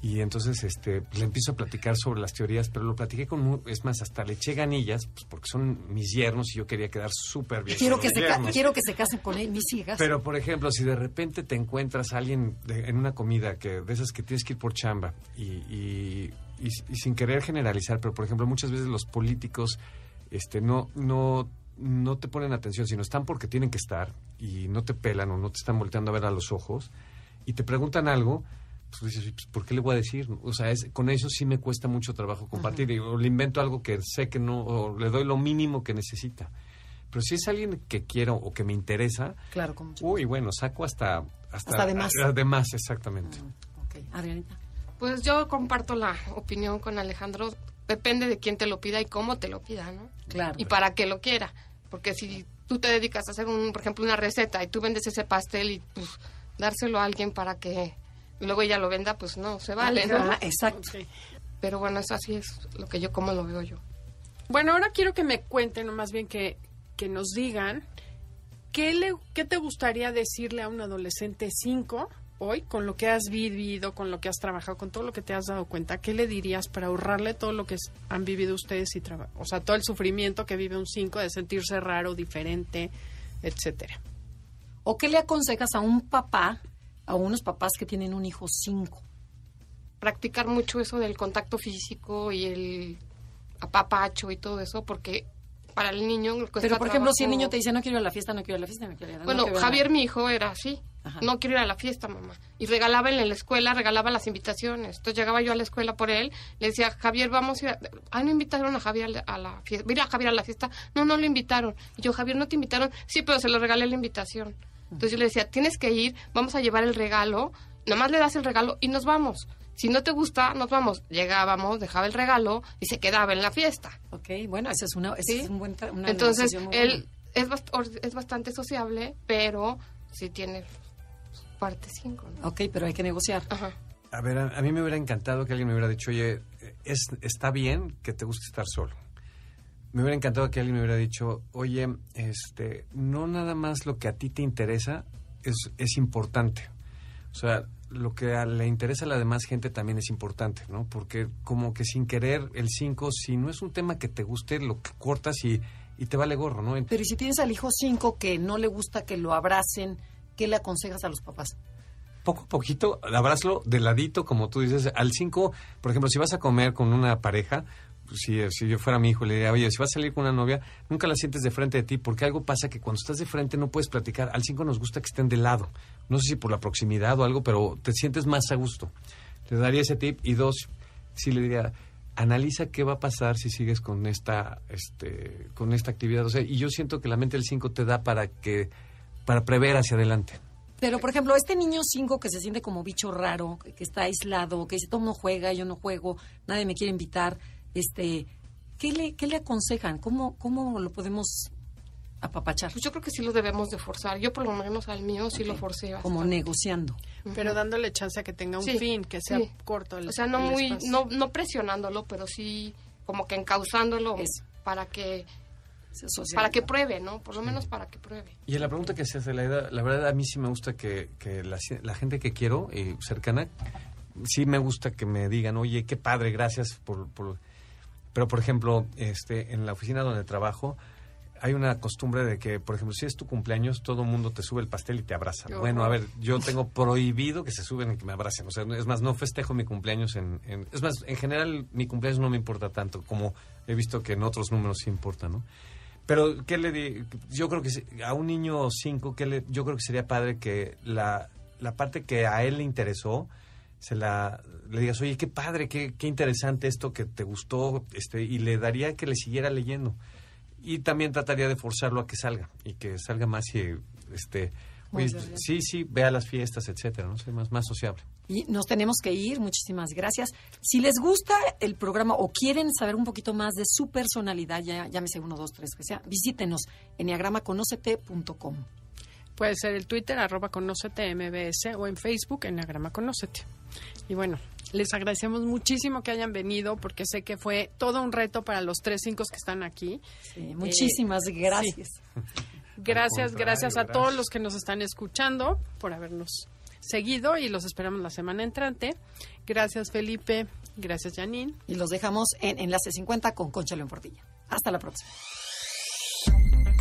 Y entonces este, le empiezo a platicar sobre las teorías, pero lo platiqué con, es más, hasta le eché ganillas, pues porque son mis yernos y yo quería quedar súper bien. Quiero que, se quiero que se casen con él, mis hijas. Pero, por ejemplo, si de repente te encuentras a alguien de- en una comida que de esas que tienes que ir por chamba y, y- y- y sin querer generalizar, pero, por ejemplo, muchas veces los políticos este, no, no, no te ponen atención, sino están porque tienen que estar y no te pelan o no te están volteando a ver a los ojos y te preguntan algo, pues dices, pues, ¿por qué le voy a decir? O sea, es, con eso sí me cuesta mucho trabajo compartir. Y, o le invento algo que sé que no, o le doy lo mínimo que necesita. Pero si es alguien que quiero o que me interesa, claro, con mucho Uy, bueno, saco hasta... Hasta, Hasta de más. de más, exactamente. Ok, Adrianita. Pues yo comparto la opinión con Alejandro. Depende de quién te lo pida y cómo te lo pida, ¿no? Claro. Y para qué lo quiera. Porque si tú te dedicas a hacer, un, por ejemplo, una receta y tú vendes ese pastel y pues dárselo a alguien para que luego ella lo venda, pues no se vale, ¿no? Ah, exacto. Pero bueno, eso así es lo que yo, como lo veo yo. Bueno, ahora quiero que me cuenten, o más bien que, que nos digan, ¿qué, le, ¿qué te gustaría decirle a un adolescente 5 hoy, con lo que has vivido, con lo que has trabajado, con todo lo que te has dado cuenta? ¿Qué le dirías para ahorrarle todo lo que han vivido ustedes y O sea, todo el sufrimiento que vive un 5 de sentirse raro, diferente, etcétera. ¿O qué le aconsejas a un papá, a unos papás que tienen un hijo cinco? Practicar mucho eso del contacto físico y el apapacho y todo eso, porque para el niño... Pero, por ejemplo, si el niño te dice, no quiero ir a la fiesta, no quiero ir a la fiesta, no quiero ir a la Bueno, no quiero ir a la-". Javier, mi hijo, era así. Ajá. No quiero ir a la fiesta, mamá. Y regalaba en la escuela, regalaba las invitaciones. Entonces llegaba yo a la escuela por él, le decía, Javier, vamos a ir a... Ah, no invitaron a Javier a la fiesta. Mira, Javier a la fiesta. No, no lo invitaron. Y yo, Javier, ¿no te invitaron? Sí, pero se lo regalé la invitación. Entonces yo le decía, tienes que ir, vamos a llevar el regalo. Nada más le das el regalo y nos vamos. Si no te gusta, nos vamos. Llegábamos, dejaba el regalo y se quedaba en la fiesta. Ok, bueno, ese es, una, ese ¿sí? es un buen... una Entonces, él buena. es, bast- es bastante sociable, pero sí tiene su parte 5. Ok, pero hay que negociar. Ajá. A ver, a, a mí me hubiera encantado que alguien me hubiera dicho, oye, es, está bien que te guste estar solo. Me hubiera encantado que alguien me hubiera dicho, oye, este, no nada más lo que a ti te interesa es, es importante. O sea, lo que a- le interesa a la demás gente también es importante, ¿no? Porque como que sin querer el 5, si no es un tema que te guste, lo que cortas y, y te vale gorro, ¿no? Pero ¿y si tienes al hijo cinco que no le gusta que lo abracen, ¿qué le aconsejas a los papás? poco a poquito, abrázalo de ladito, como tú dices, al 5, por ejemplo, si vas a comer con una pareja, pues, si, si yo fuera mi hijo, le diría, oye, si vas a salir con una novia, nunca la sientes de frente de ti, porque algo pasa que cuando estás de frente no puedes platicar. Al 5 nos gusta que estén de lado. No sé si por la proximidad o algo, pero te sientes más a gusto. Le daría ese tip. Y dos, sí le diría, analiza qué va a pasar si sigues con esta, este, con esta actividad. O sea, y yo siento que la mente del 5 te da para que, para prever hacia adelante. Pero, por ejemplo, este niño cinco que se siente como bicho raro, que está aislado, que dice, todo mundo juega, yo no juego, nadie me quiere invitar, este, ¿qué le, qué le aconsejan? ¿Cómo, ¿Cómo lo podemos apapachar? Pues yo creo que sí lo debemos de forzar. Yo por lo menos al mío sí lo forcé bastante. Como negociando. Pero dándole chance a que tenga un Sí, fin, que sea sí. corto el O sea, no el muy, espacio. no, no presionándolo, pero sí como que encauzándolo Eso. para que social. para que pruebe, ¿no? Por lo menos para que pruebe. Y en la pregunta que se hace, la, edad- la verdad a mí sí me gusta que, que la, la gente que quiero y cercana, sí me gusta que me digan, oye, qué padre, gracias por... por-". Pero, por ejemplo, este, en la oficina donde trabajo, hay una costumbre de que, por ejemplo, si es tu cumpleaños, todo el mundo te sube el pastel y te abraza. Bueno, a ver, yo tengo prohibido que se suben y que me abracen. O sea, es más, no festejo mi cumpleaños en, en- Es más, en general, mi cumpleaños no me importa tanto, como he visto que en otros números sí importa, ¿no? Pero, ¿qué le di? Yo creo que a un niño 5, le, yo creo que sería padre que la, la parte que a él le interesó, se la le digas, oye, qué padre, qué, qué interesante esto que te gustó, este, y le daría que le siguiera leyendo. Y también trataría de forzarlo a que salga, y que salga más y, este, oye, sí, sí, vea las fiestas, etcétera, ¿no? Ser más, más sociable. Y nos tenemos que ir, muchísimas gracias. Si les gusta el programa o quieren saber un poquito más de su personalidad, ya llámese uno, dos, tres, que sea, visítenos, enneagramaconocete.com. Puede ser el Twitter, arroba conócete MBS, o en Facebook, Enneagrama Conócete. Y bueno, les agradecemos muchísimo que hayan venido, porque sé que fue todo un reto para los tres cinco que están aquí. Sí, muchísimas gracias. Gracias, contrario, gracias a todos gracias. los que nos están escuchando por habernos seguido y los esperamos la semana entrante. Gracias, Felipe. Gracias, Janine. Y los dejamos en Enlace 50 con Concha León Portilla. Hasta la próxima.